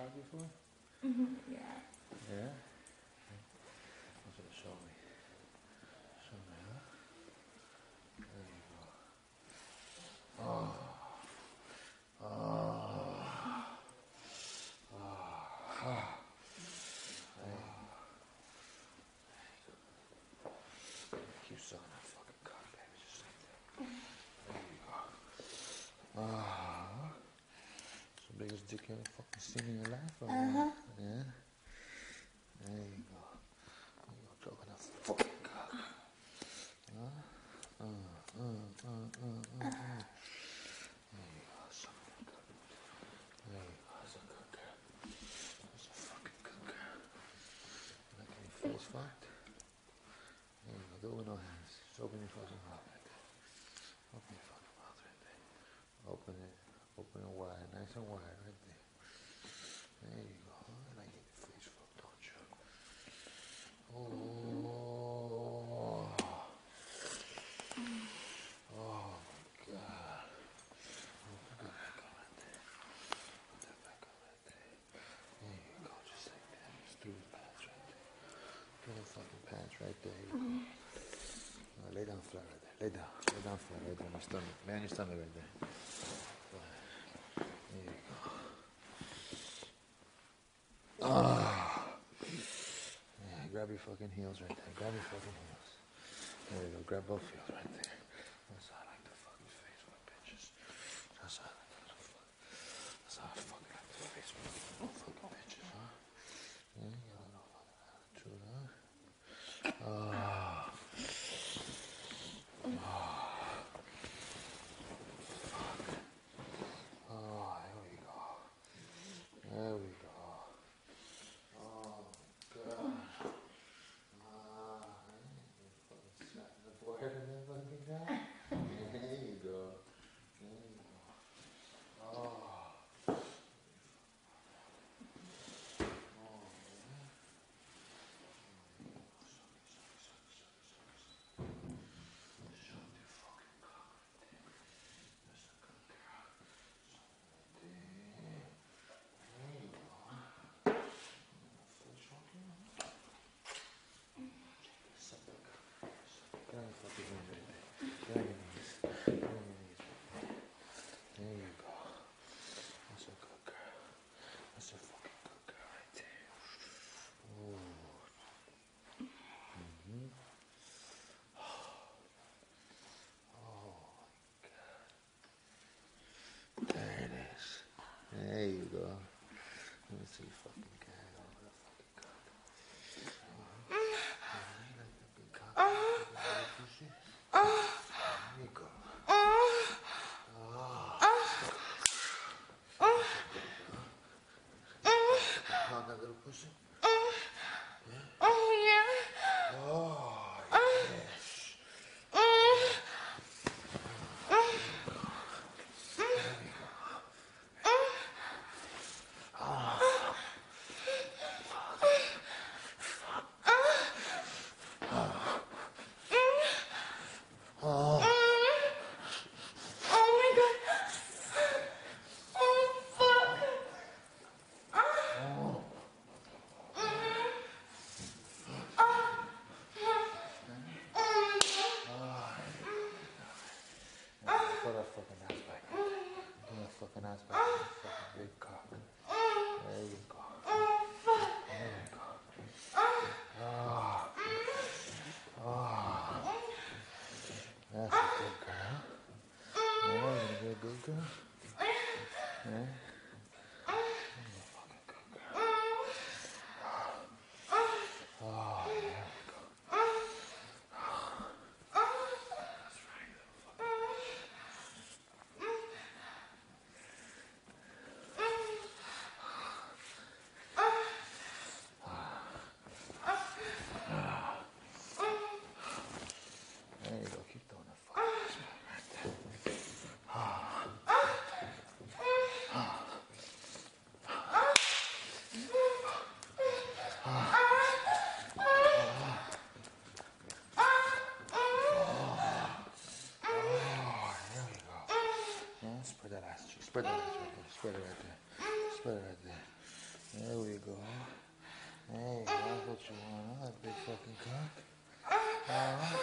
cock before? Mm-hmm. Yeah. Yeah? What's it show me? Show me, huh? There you go. Oh. Oh. Oh. oh. There you go. Keep sucking that fucking cock, baby. Just like that. There you go. Ah. It's the biggest dick you fucking seen in your life. Uh-huh. Yeah? There you go. You're choking that fucking cock. Huh? Uh, uh, uh, uh, uh, uh. There you go, cock. There you go, that's a good girl. That's a fucking good girl. Like your face fucked? There you go, do it with no hands. Just open your fucking mouth right there. Open your fucking mouth right there. Open it. Open nice and wide right there. There you go. I like your face fucked, don't you? Oh. Oh my god. Put that back on right there. Put that back on right there. There you go, just like that. Just through the pants right there. Through the fucking pants right there. You go. Mm-hmm. Now lay down flat right there. Lay down. Lay down flat right there on your stomach. Lay on your stomach right there. Flat. There you go. Ah. Yeah, grab your fucking heels right there. Grab your fucking heels. There you go. Grab both heels right there. Fucking ass back. Fucking big cock. There you go. There you go. Ah. Ah. That's a good girl. Yeah, you a good girl? Yeah? You're a fucking good girl. Oh, there we go. That's right, little fucking There you go. Keep throwing that fucking ass back right there. Oh, there we go. Yeah, spread that ass cheek. Spread that ass right there. Spread it right there. Spread it right there. There we go. Hey, that's what you want, huh? Big fucking cock. Uh-huh.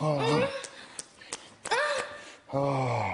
Oh. Oh.